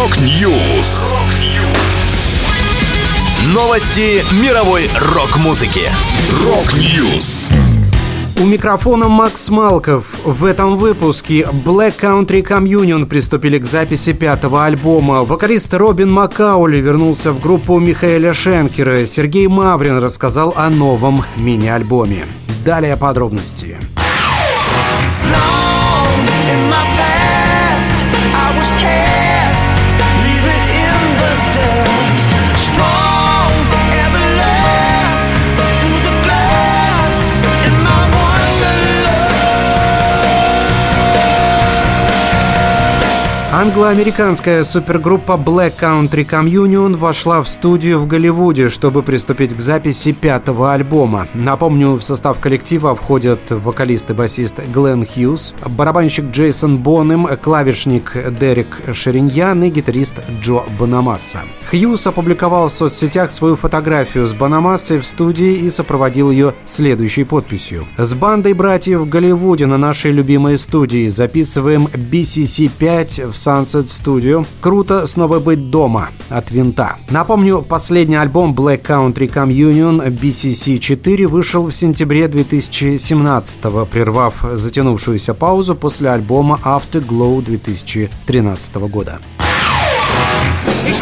Rock News. Новости мировой рок-музыки. Rock News. У микрофона Макс Малков. В этом выпуске Black Country Communion приступили к записи пятого альбома. Вокалист Робин Макаули вернулся в группу Михаэля Шенкера. Сергей Маврин рассказал о новом мини-альбоме. Далее подробности. Long Англо-американская супергруппа Black Country Communion вошла в студию в Голливуде, чтобы приступить к записи пятого альбома. Напомню, в состав коллектива входят вокалист и басист Глен Хьюз, барабанщик Джейсон Бонем, клавишник Дерек Шериньян и гитарист Джо Банамасса. Хьюз опубликовал в соцсетях свою фотографию с Банамассой в студии и сопроводил ее следующей подписью. «С бандой братьев в Голливуде на нашей любимой студии записываем BCC-5 в Sunset Studio. Круто снова быть дома от винта. Напомню, последний альбом Black Country Communion BCC-4 вышел в сентябре 2017 прервав затянувшуюся паузу после альбома Afterglow 2013 года. He's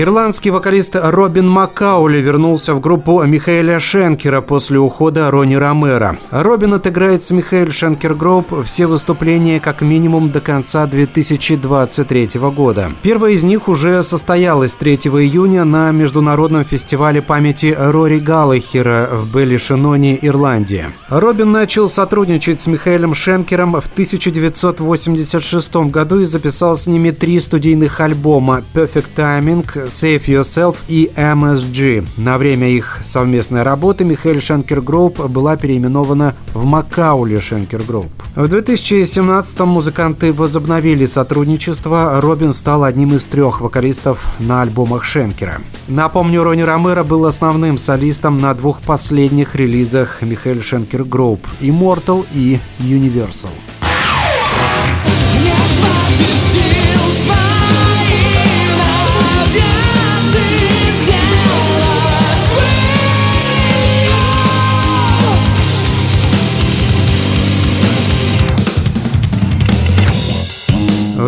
Ирландский вокалист Робин Маккаули вернулся в группу Михаэля Шенкера после ухода Рони Ромера. Робин отыграет с Michael Schenker Group все выступления как минимум до конца 2023 года. Первое из них уже состоялось 3 июня на Международном фестивале памяти Рори Галлахера в Баллишанноне, Ирландия. Робин начал сотрудничать с Михаэлем Шенкером в 1986 году и записал с ними три студийных альбома «Perfect Timing», Save Yourself и MSG. На время их совместной работы Michael Schenker Group была переименована в McAuley Schenker Group. В 2017 музыканты возобновили сотрудничество. Робин стал одним из трех вокалистов на альбомах Шенкера. Напомню, Ронни Ромеро был основным солистом на двух последних релизах Михаил Шенкер Групп «Immortal» и «Universal».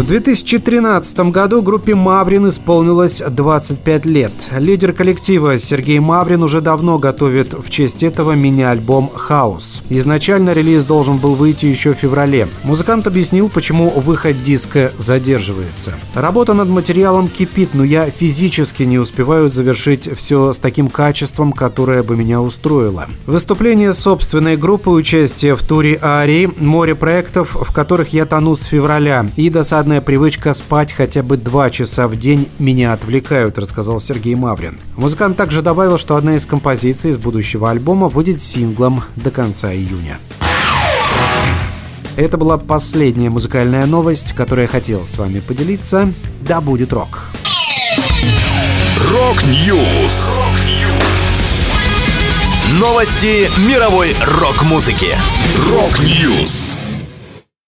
В 2013 году группе «Маврин» исполнилось 25 лет. Лидер коллектива Сергей Маврин уже давно готовит в честь этого мини-альбом «Хаус». Изначально релиз должен был выйти еще в феврале. Музыкант объяснил, почему выход диска задерживается. Работа над материалом кипит, но я физически не успеваю завершить все с таким качеством, которое бы меня устроило. Выступление собственной группы, участие в туре Арии, море проектов, в которых я тону с февраля и досадно вредная привычка спать хотя бы два часа в день меня отвлекают, рассказал Сергей Маврин. Музыкант также добавил, что одна из композиций из будущего альбома выйдет синглом до конца июня. Это была последняя музыкальная новость, которую я хотел с вами поделиться. Да будет рок! Rock News! Новости мировой рок-музыки. Rock News!